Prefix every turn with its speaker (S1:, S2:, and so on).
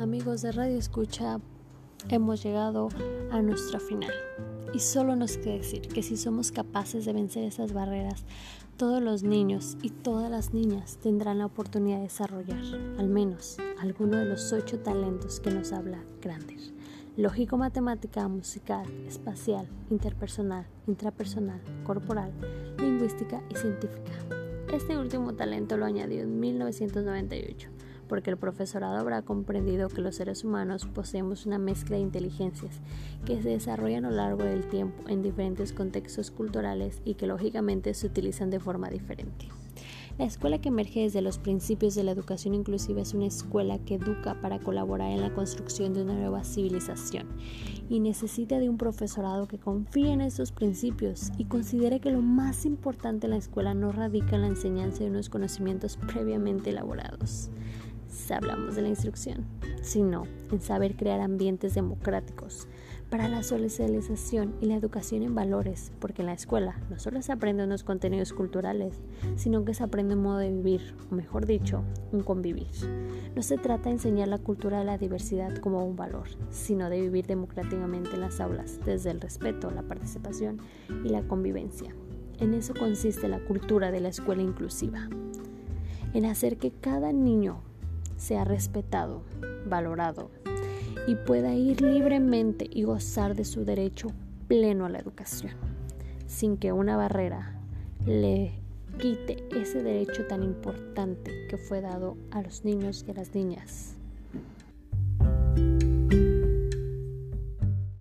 S1: amigos de Radio Escucha, hemos llegado a nuestro final. Y solo nos queda decir que si somos capaces de vencer esas barreras, todos los niños y todas las niñas tendrán la oportunidad de desarrollar al menos alguno de los ocho talentos que nos habla Grander. Lógico, matemática, musical, espacial, interpersonal, intrapersonal, corporal, lingüística y científica. Este último talento lo añadió en 1998 porque el profesorado habrá comprendido que los seres humanos poseemos una mezcla de inteligencias que se desarrollan a lo largo del tiempo en diferentes contextos culturales y que lógicamente se utilizan de forma diferente. La escuela que emerge desde los principios de la educación inclusiva es una escuela que educa para colaborar en la construcción de una nueva civilización y necesita de un profesorado que confíe en esos principios y considere que lo más importante en la escuela no radica en la enseñanza de unos conocimientos previamente elaborados, hablamos de la instrucción, sino en saber crear ambientes democráticos para la socialización y la educación en valores, porque en la escuela no solo se aprenden unos contenidos culturales, sino que se aprende un modo de vivir, o mejor dicho, un convivir. No se trata de enseñar la cultura de la diversidad como un valor, sino de vivir democráticamente en las aulas, desde el respeto, la participación y la convivencia. En eso consiste la cultura de la escuela inclusiva, en hacer que cada niño sea respetado, valorado y pueda ir libremente y gozar de su derecho pleno a la educación, sin que una barrera le quite ese derecho tan importante que fue dado a los niños y a las niñas.